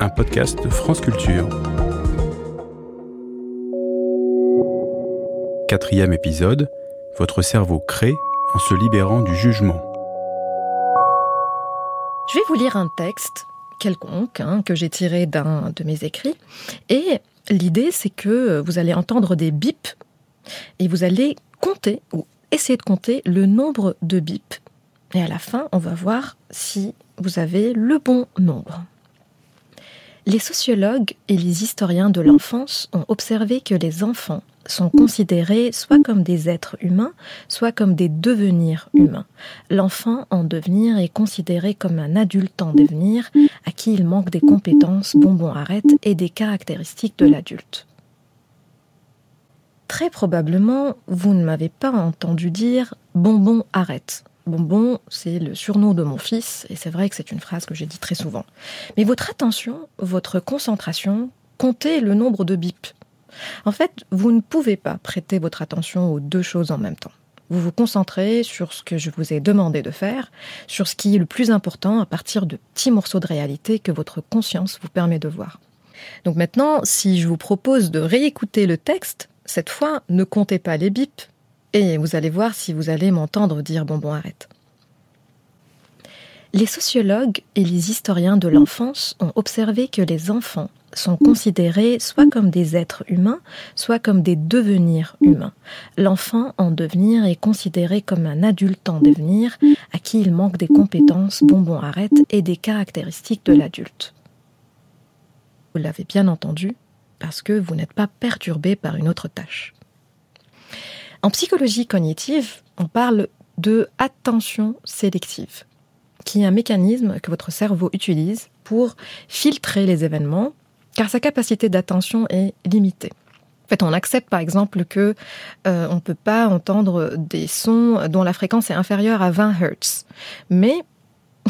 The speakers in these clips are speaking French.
un podcast de France Culture. Quatrième épisode, votre cerveau crée en se libérant du jugement. Je vais vous lire un texte quelconque hein, que j'ai tiré d'un de mes écrits. Et l'idée, c'est que vous allez entendre des bips et vous allez compter ou essayer de compter le nombre de bips. Et à la fin, on va voir si vous avez le bon nombre. Les sociologues et les historiens de l'enfance ont observé que les enfants sont considérés soit comme des êtres humains, soit comme des devenirs humains. L'enfant en devenir est considéré comme un adulte en devenir à qui il manque des compétences, bonbons arrête et des caractéristiques de l'adulte. Très probablement, vous ne m'avez pas entendu dire bonbon arrête. Bonbon, c'est le surnom de mon fils, et c'est vrai que c'est une phrase que j'ai dit très souvent. Mais votre attention, votre concentration, comptez le nombre de bips. En fait, vous ne pouvez pas prêter votre attention aux deux choses en même temps. Vous vous concentrez sur ce que je vous ai demandé de faire, sur ce qui est le plus important à partir de petits morceaux de réalité que votre conscience vous permet de voir. Donc maintenant, si je vous propose de réécouter le texte, cette fois, ne comptez pas les bips, et vous allez voir si vous allez m'entendre dire bon bon arrête. Les sociologues et les historiens de l'enfance ont observé que les enfants sont considérés soit comme des êtres humains, soit comme des devenirs humains. L'enfant en devenir est considéré comme un adulte en devenir à qui il manque des compétences, bonbon arrête et des caractéristiques de l'adulte. Vous l'avez bien entendu, parce que vous n'êtes pas perturbé par une autre tâche. En psychologie cognitive, on parle de attention sélective, qui est un mécanisme que votre cerveau utilise pour filtrer les événements, car sa capacité d'attention est limitée. En fait, on accepte par exemple que euh, on ne peut pas entendre des sons dont la fréquence est inférieure à 20 Hz. Mais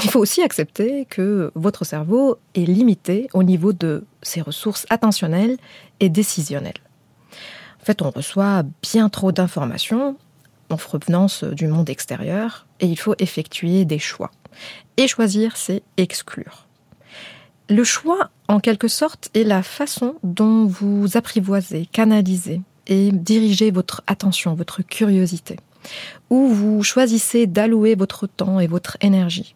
il faut aussi accepter que votre cerveau est limité au niveau de ses ressources attentionnelles et décisionnelles. En fait, on reçoit bien trop d'informations en provenance du monde extérieur et il faut effectuer des choix. Et choisir, c'est exclure. Le choix, en quelque sorte, est la façon dont vous apprivoisez, canalisez et dirigez votre attention, votre curiosité, où vous choisissez d'allouer votre temps et votre énergie.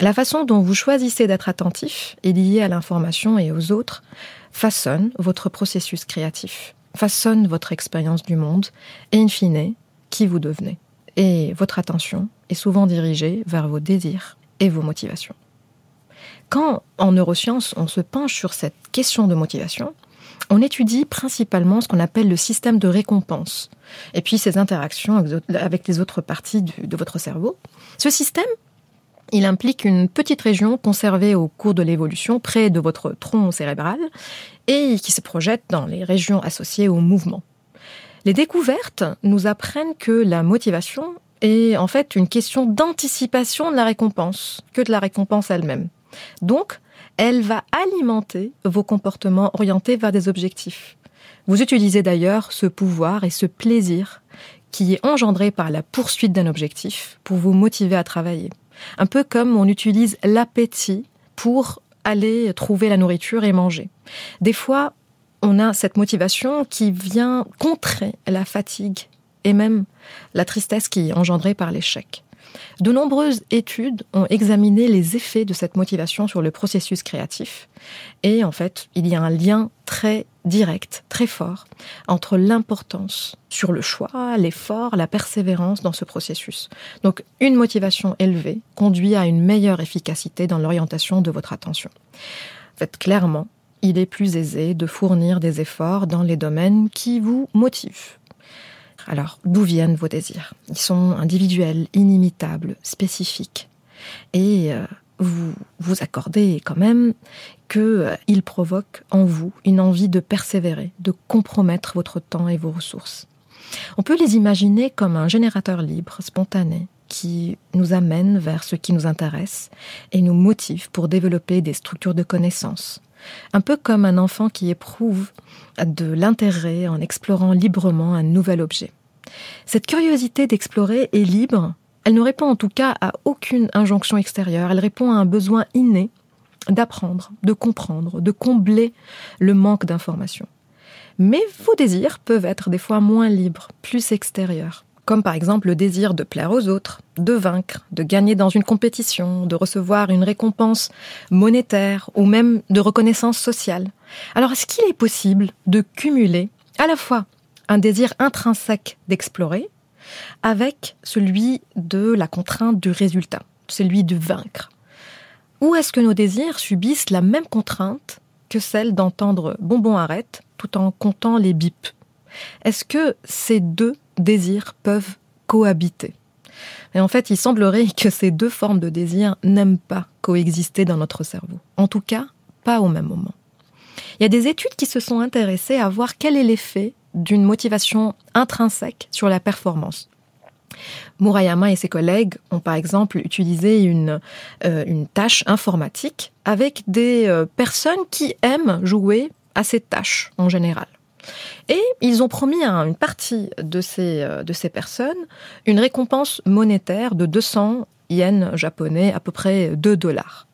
La façon dont vous choisissez d'être attentif et lié à l'information et aux autres façonne votre processus créatif façonne votre expérience du monde et in fine, qui vous devenez. Et votre attention est souvent dirigée vers vos désirs et vos motivations. Quand en neurosciences on se penche sur cette question de motivation, on étudie principalement ce qu'on appelle le système de récompense et puis ses interactions avec les autres parties de votre cerveau. Ce système, il implique une petite région conservée au cours de l'évolution près de votre tronc cérébral et qui se projette dans les régions associées au mouvement. Les découvertes nous apprennent que la motivation est en fait une question d'anticipation de la récompense que de la récompense elle-même. Donc, elle va alimenter vos comportements orientés vers des objectifs. Vous utilisez d'ailleurs ce pouvoir et ce plaisir qui est engendré par la poursuite d'un objectif pour vous motiver à travailler. Un peu comme on utilise l'appétit pour aller trouver la nourriture et manger. Des fois, on a cette motivation qui vient contrer la fatigue et même la tristesse qui est engendrée par l'échec. De nombreuses études ont examiné les effets de cette motivation sur le processus créatif. Et en fait, il y a un lien très direct, très fort, entre l'importance sur le choix, l'effort, la persévérance dans ce processus. Donc, une motivation élevée conduit à une meilleure efficacité dans l'orientation de votre attention. En clairement, il est plus aisé de fournir des efforts dans les domaines qui vous motivent. Alors, d'où viennent vos désirs? Ils sont individuels, inimitables, spécifiques. Et euh, vous vous accordez quand même qu'ils euh, provoquent en vous une envie de persévérer, de compromettre votre temps et vos ressources. On peut les imaginer comme un générateur libre, spontané, qui nous amène vers ce qui nous intéresse et nous motive pour développer des structures de connaissances. Un peu comme un enfant qui éprouve de l'intérêt en explorant librement un nouvel objet. Cette curiosité d'explorer est libre, elle ne répond en tout cas à aucune injonction extérieure, elle répond à un besoin inné d'apprendre, de comprendre, de combler le manque d'information. Mais vos désirs peuvent être des fois moins libres, plus extérieurs, comme par exemple le désir de plaire aux autres, de vaincre, de gagner dans une compétition, de recevoir une récompense monétaire ou même de reconnaissance sociale. Alors est-ce qu'il est possible de cumuler à la fois un désir intrinsèque d'explorer avec celui de la contrainte du résultat, celui de vaincre Ou est-ce que nos désirs subissent la même contrainte que celle d'entendre bonbon arrête tout en comptant les bips? Est-ce que ces deux désirs peuvent cohabiter? Et en fait, il semblerait que ces deux formes de désir n'aiment pas coexister dans notre cerveau. En tout cas, pas au même moment. Il y a des études qui se sont intéressées à voir quel est l'effet d'une motivation intrinsèque sur la performance. Murayama et ses collègues ont par exemple utilisé une, euh, une tâche informatique avec des euh, personnes qui aiment jouer à cette tâche en général. Et ils ont promis à une partie de ces, euh, de ces personnes une récompense monétaire de 200 yens japonais, à peu près 2 dollars.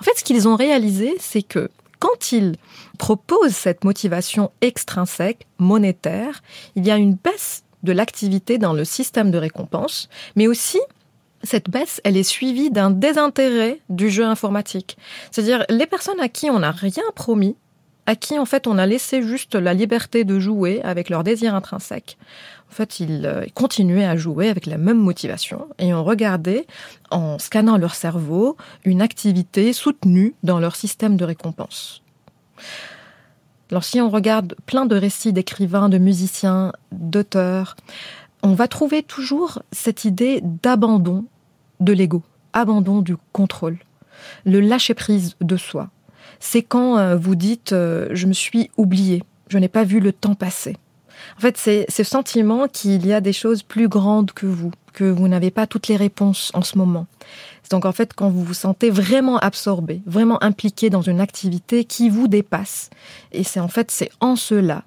En fait, ce qu'ils ont réalisé, c'est que quand ils proposent cette motivation extrinsèque, monétaire, il y a une baisse de l'activité dans le système de récompense, mais aussi cette baisse, elle est suivie d'un désintérêt du jeu informatique. C'est-à-dire les personnes à qui on n'a rien promis, à qui en fait on a laissé juste la liberté de jouer avec leur désir intrinsèque. En fait, ils euh, continuaient à jouer avec la même motivation et on regardait, en scannant leur cerveau, une activité soutenue dans leur système de récompense. Alors si on regarde plein de récits d'écrivains, de musiciens, d'auteurs, on va trouver toujours cette idée d'abandon de l'ego, abandon du contrôle, le lâcher-prise de soi. C'est quand euh, vous dites euh, je me suis oublié, je n'ai pas vu le temps passer. En fait, c'est ce sentiment qu'il y a des choses plus grandes que vous, que vous n'avez pas toutes les réponses en ce moment. Donc en fait, quand vous vous sentez vraiment absorbé, vraiment impliqué dans une activité qui vous dépasse, et c'est en fait c'est en cela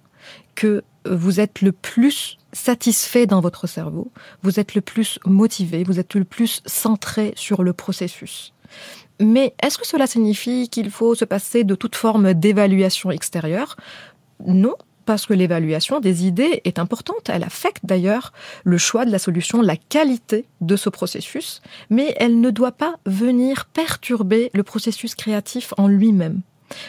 que vous êtes le plus satisfait dans votre cerveau, vous êtes le plus motivé, vous êtes le plus centré sur le processus. Mais est-ce que cela signifie qu'il faut se passer de toute forme d'évaluation extérieure? Non, parce que l'évaluation des idées est importante. Elle affecte d'ailleurs le choix de la solution, la qualité de ce processus, mais elle ne doit pas venir perturber le processus créatif en lui-même.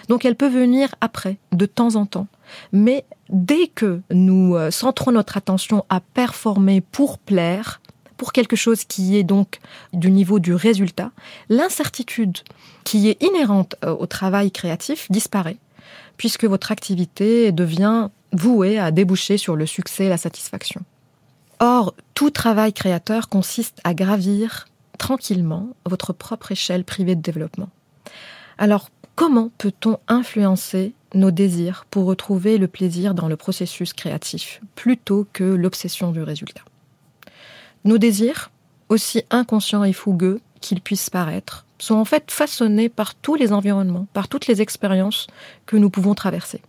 Donc elle peut venir après, de temps en temps. Mais dès que nous euh, centrons notre attention à performer pour plaire, pour quelque chose qui est donc du niveau du résultat, l'incertitude qui est inhérente euh, au travail créatif disparaît puisque votre activité devient vouée à déboucher sur le succès et la satisfaction. Or, tout travail créateur consiste à gravir tranquillement votre propre échelle privée de développement. Alors, comment peut-on influencer nos désirs pour retrouver le plaisir dans le processus créatif plutôt que l'obsession du résultat? Nos désirs, aussi inconscients et fougueux qu'ils puissent paraître, sont en fait façonnés par tous les environnements, par toutes les expériences que nous pouvons traverser.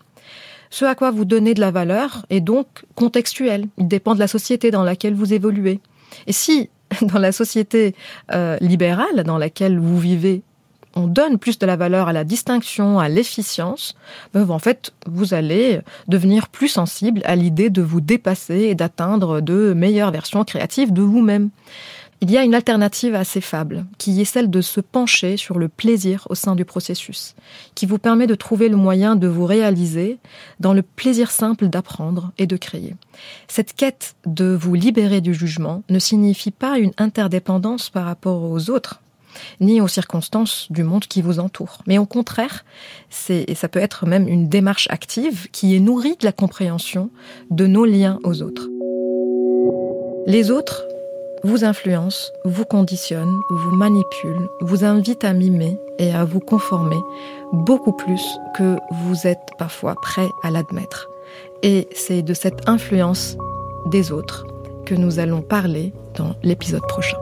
Ce à quoi vous donnez de la valeur est donc contextuel. Il dépend de la société dans laquelle vous évoluez. Et si dans la société euh, libérale dans laquelle vous vivez, on donne plus de la valeur à la distinction, à l'efficience, ben, en fait, vous allez devenir plus sensible à l'idée de vous dépasser et d'atteindre de meilleures versions créatives de vous-même. Il y a une alternative à ces fables, qui est celle de se pencher sur le plaisir au sein du processus, qui vous permet de trouver le moyen de vous réaliser dans le plaisir simple d'apprendre et de créer. Cette quête de vous libérer du jugement ne signifie pas une interdépendance par rapport aux autres, ni aux circonstances du monde qui vous entoure. Mais au contraire, c'est, et ça peut être même une démarche active qui est nourrie de la compréhension de nos liens aux autres. Les autres vous influence, vous conditionne, vous manipule, vous invite à mimer et à vous conformer beaucoup plus que vous êtes parfois prêt à l'admettre. Et c'est de cette influence des autres que nous allons parler dans l'épisode prochain.